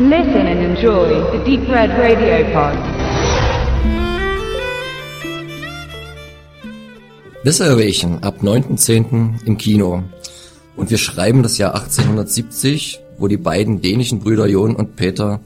Listen and enjoy the Deep Red Radio Pod. The Salvation ab 9.10. im Kino. Und wir schreiben das Jahr 1870, wo die beiden dänischen Brüder Jon und Peter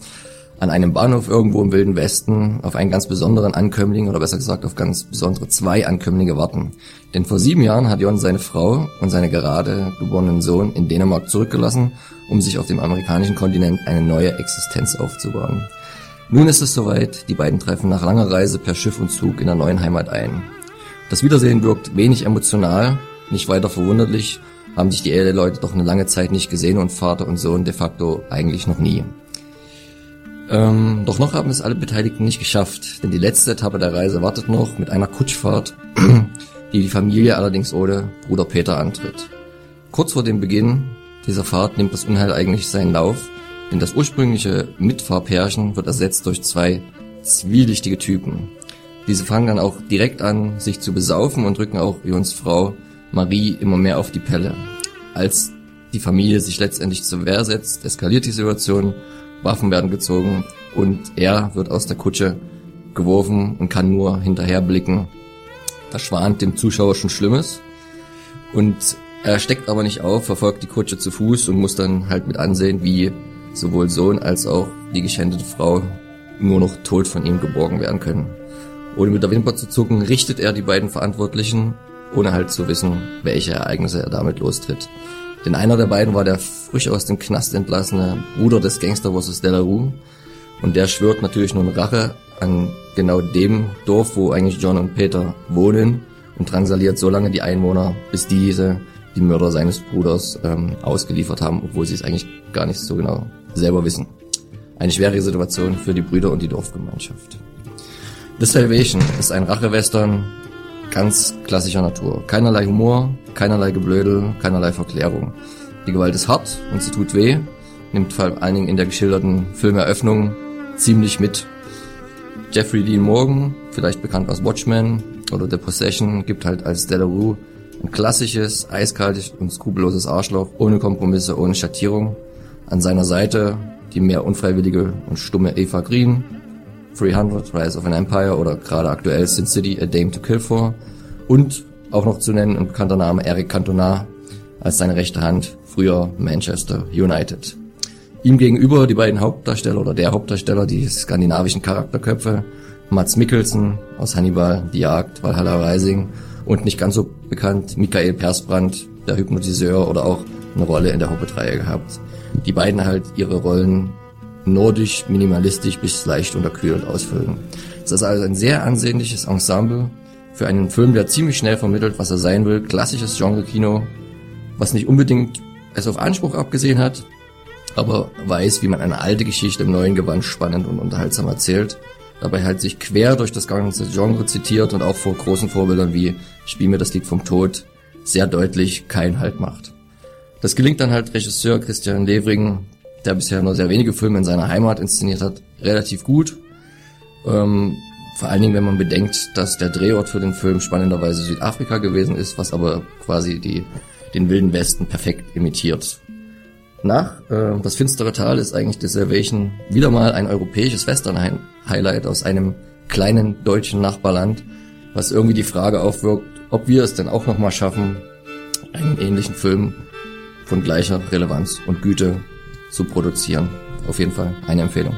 an einem Bahnhof irgendwo im Wilden Westen auf einen ganz besonderen Ankömmling oder besser gesagt auf ganz besondere zwei Ankömmlinge warten. Denn vor sieben Jahren hat Jon seine Frau und seine gerade geborenen Sohn in Dänemark zurückgelassen, um sich auf dem amerikanischen Kontinent eine neue Existenz aufzubauen. Nun ist es soweit, die beiden treffen nach langer Reise per Schiff und Zug in der neuen Heimat ein. Das Wiedersehen wirkt wenig emotional, nicht weiter verwunderlich, haben sich die Eheleute doch eine lange Zeit nicht gesehen und Vater und Sohn de facto eigentlich noch nie. Ähm, doch noch haben es alle Beteiligten nicht geschafft, denn die letzte Etappe der Reise wartet noch mit einer Kutschfahrt, die die Familie allerdings ohne Bruder Peter antritt. Kurz vor dem Beginn dieser Fahrt nimmt das Unheil eigentlich seinen Lauf, denn das ursprüngliche Mitfahrpärchen wird ersetzt durch zwei zwielichtige Typen. Diese fangen dann auch direkt an, sich zu besaufen und drücken auch Jons Frau Marie immer mehr auf die Pelle. Als die Familie sich letztendlich zur Wehr setzt, eskaliert die Situation Waffen werden gezogen und er wird aus der Kutsche geworfen und kann nur hinterher blicken. Da schwant dem Zuschauer schon Schlimmes. Und er steckt aber nicht auf, verfolgt die Kutsche zu Fuß und muss dann halt mit ansehen, wie sowohl Sohn als auch die geschändete Frau nur noch tot von ihm geborgen werden können. Ohne mit der Wimper zu zucken, richtet er die beiden Verantwortlichen, ohne halt zu wissen, welche Ereignisse er damit lostritt. Denn einer der beiden war der frisch aus dem Knast entlassene Bruder des Gangsterbosses Delarue. Und der schwört natürlich nun Rache an genau dem Dorf, wo eigentlich John und Peter wohnen und drangsaliert so lange die Einwohner, bis diese die Mörder seines Bruders ähm, ausgeliefert haben, obwohl sie es eigentlich gar nicht so genau selber wissen. Eine schwere Situation für die Brüder und die Dorfgemeinschaft. The Salvation ist ein Rachewestern ganz klassischer Natur. Keinerlei Humor, keinerlei Geblödel, keinerlei Verklärung. Die Gewalt ist hart und sie tut weh, nimmt vor allen Dingen in der geschilderten Filmeröffnung ziemlich mit. Jeffrey Dean Morgan, vielleicht bekannt aus Watchmen oder The Possession, gibt halt als Delarue ein klassisches, eiskaltes und skrupelloses Arschloch, ohne Kompromisse, ohne Schattierung. An seiner Seite die mehr unfreiwillige und stumme Eva Green, 300, Rise of an Empire oder gerade aktuell Sin City, A Dame to Kill For und auch noch zu nennen ein bekannter Name Eric Cantona als seine rechte Hand, früher Manchester United. Ihm gegenüber die beiden Hauptdarsteller oder der Hauptdarsteller, die skandinavischen Charakterköpfe, Mats Mikkelsen aus Hannibal, Die Jagd, Valhalla Rising und nicht ganz so bekannt Michael Persbrandt, der Hypnotiseur oder auch eine Rolle in der Hobbit-Reihe gehabt. Die beiden halt ihre Rollen nordisch, minimalistisch bis leicht unterkühlt ausfüllen. Das ist also ein sehr ansehnliches Ensemble für einen Film, der ziemlich schnell vermittelt, was er sein will. Klassisches Genre-Kino, was nicht unbedingt es auf Anspruch abgesehen hat, aber weiß, wie man eine alte Geschichte im neuen Gewand spannend und unterhaltsam erzählt. Dabei halt sich quer durch das ganze Genre zitiert und auch vor großen Vorbildern wie Spiel mir das Lied vom Tod sehr deutlich keinen Halt macht. Das gelingt dann halt Regisseur Christian Levring, der bisher nur sehr wenige Filme in seiner Heimat inszeniert hat, relativ gut. Ähm, vor allen Dingen, wenn man bedenkt, dass der Drehort für den Film spannenderweise Südafrika gewesen ist, was aber quasi die, den Wilden Westen perfekt imitiert. Nach äh, Das finstere Tal ist eigentlich The Salvation wieder mal ein europäisches Western-Highlight aus einem kleinen deutschen Nachbarland, was irgendwie die Frage aufwirkt, ob wir es denn auch nochmal schaffen, einen ähnlichen Film von gleicher Relevanz und Güte zu produzieren. Auf jeden Fall eine Empfehlung.